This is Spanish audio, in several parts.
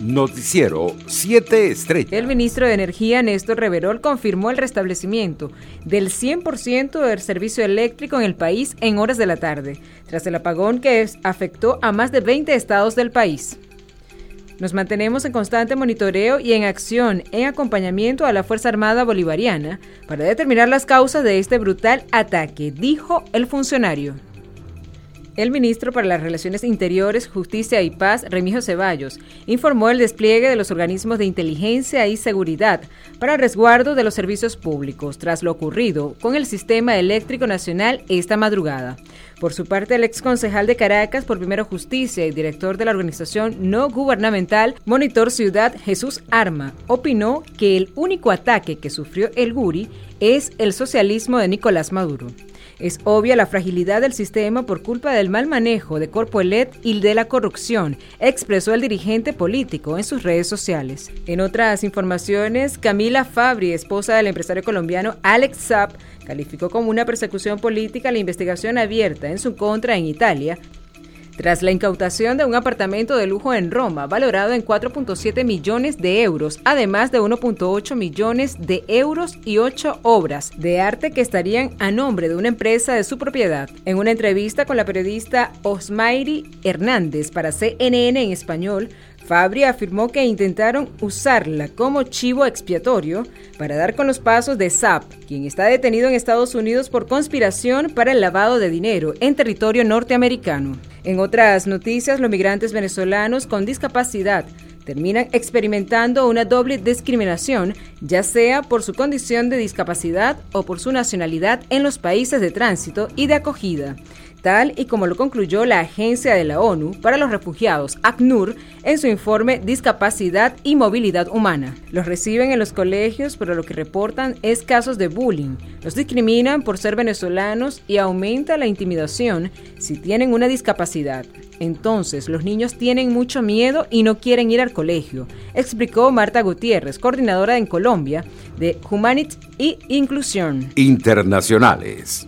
Noticiero 7 Estrellas. El ministro de Energía, Néstor Reverol, confirmó el restablecimiento del 100% del servicio eléctrico en el país en horas de la tarde, tras el apagón que afectó a más de 20 estados del país. Nos mantenemos en constante monitoreo y en acción en acompañamiento a la Fuerza Armada Bolivariana para determinar las causas de este brutal ataque, dijo el funcionario. El ministro para las Relaciones Interiores, Justicia y Paz, Remigio Ceballos, informó el despliegue de los organismos de inteligencia y seguridad para el resguardo de los servicios públicos tras lo ocurrido con el Sistema Eléctrico Nacional esta madrugada. Por su parte, el ex concejal de Caracas por Primero Justicia y director de la organización no gubernamental Monitor Ciudad, Jesús Arma, opinó que el único ataque que sufrió el Guri es el socialismo de Nicolás Maduro. Es obvia la fragilidad del sistema por culpa del mal manejo de Corpoelet y de la corrupción, expresó el dirigente político en sus redes sociales. En otras informaciones, Camila Fabri, esposa del empresario colombiano Alex Zapp, calificó como una persecución política la investigación abierta en su contra en Italia tras la incautación de un apartamento de lujo en Roma, valorado en 4.7 millones de euros, además de 1.8 millones de euros y 8 obras de arte que estarían a nombre de una empresa de su propiedad. En una entrevista con la periodista Osmairi Hernández para CNN en español, Fabri afirmó que intentaron usarla como chivo expiatorio para dar con los pasos de Saab, quien está detenido en Estados Unidos por conspiración para el lavado de dinero en territorio norteamericano. En otras noticias, los migrantes venezolanos con discapacidad terminan experimentando una doble discriminación, ya sea por su condición de discapacidad o por su nacionalidad en los países de tránsito y de acogida tal y como lo concluyó la Agencia de la ONU para los Refugiados, ACNUR, en su informe Discapacidad y Movilidad Humana. Los reciben en los colegios, pero lo que reportan es casos de bullying. Los discriminan por ser venezolanos y aumenta la intimidación si tienen una discapacidad. Entonces, los niños tienen mucho miedo y no quieren ir al colegio, explicó Marta Gutiérrez, coordinadora en Colombia de Humanity y Inclusión. Internacionales.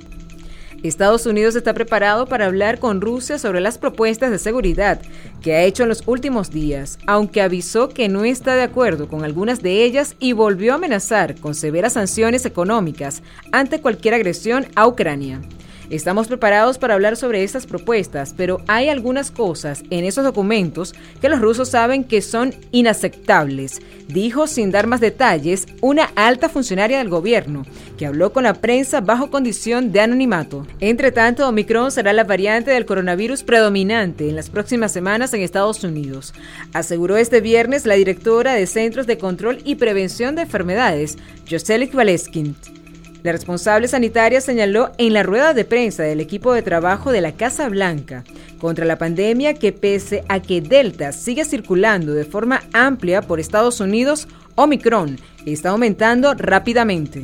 Estados Unidos está preparado para hablar con Rusia sobre las propuestas de seguridad que ha hecho en los últimos días, aunque avisó que no está de acuerdo con algunas de ellas y volvió a amenazar con severas sanciones económicas ante cualquier agresión a Ucrania. Estamos preparados para hablar sobre estas propuestas, pero hay algunas cosas en esos documentos que los rusos saben que son inaceptables, dijo sin dar más detalles una alta funcionaria del gobierno que habló con la prensa bajo condición de anonimato. Entre tanto, Omicron será la variante del coronavirus predominante en las próximas semanas en Estados Unidos, aseguró este viernes la directora de Centros de Control y Prevención de Enfermedades, Joselik Valeskin. La responsable sanitaria señaló en la rueda de prensa del equipo de trabajo de la Casa Blanca contra la pandemia que pese a que Delta sigue circulando de forma amplia por Estados Unidos, Omicron está aumentando rápidamente.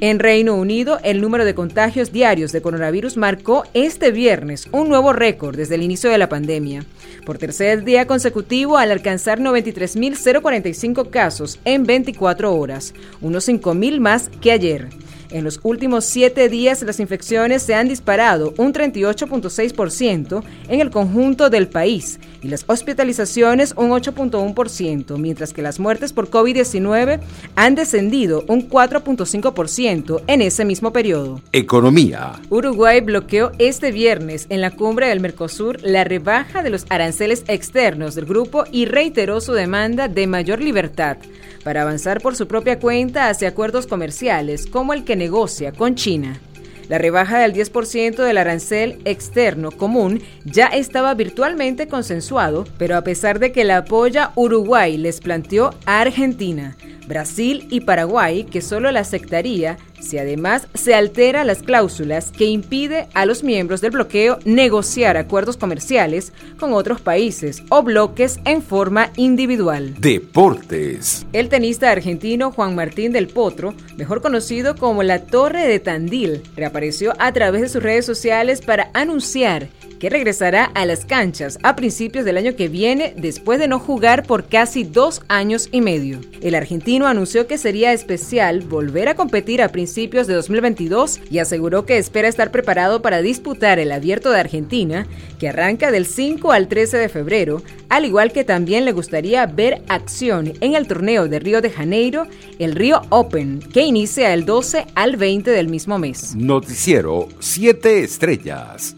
En Reino Unido, el número de contagios diarios de coronavirus marcó este viernes un nuevo récord desde el inicio de la pandemia, por tercer día consecutivo al alcanzar 93.045 casos en 24 horas, unos 5.000 más que ayer. En los últimos siete días las infecciones se han disparado un 38.6% en el conjunto del país y las hospitalizaciones un 8.1%, mientras que las muertes por COVID-19 han descendido un 4.5% en ese mismo periodo. Economía. Uruguay bloqueó este viernes en la cumbre del Mercosur la rebaja de los aranceles externos del grupo y reiteró su demanda de mayor libertad para avanzar por su propia cuenta hacia acuerdos comerciales como el que negocia con China. La rebaja del 10% del arancel externo común ya estaba virtualmente consensuado, pero a pesar de que la apoya Uruguay les planteó a Argentina, Brasil y Paraguay que solo la aceptaría si además se altera las cláusulas que impide a los miembros del bloqueo negociar acuerdos comerciales con otros países o bloques en forma individual. Deportes. El tenista argentino Juan Martín del Potro, mejor conocido como la Torre de Tandil, reapareció a través de sus redes sociales para anunciar que regresará a las canchas a principios del año que viene después de no jugar por casi dos años y medio. El argentino anunció que sería especial volver a competir a principios de 2022 y aseguró que espera estar preparado para disputar el Abierto de Argentina, que arranca del 5 al 13 de febrero, al igual que también le gustaría ver acción en el torneo de Río de Janeiro, el Río Open, que inicia el 12 al 20 del mismo mes. Noticiero 7 Estrellas.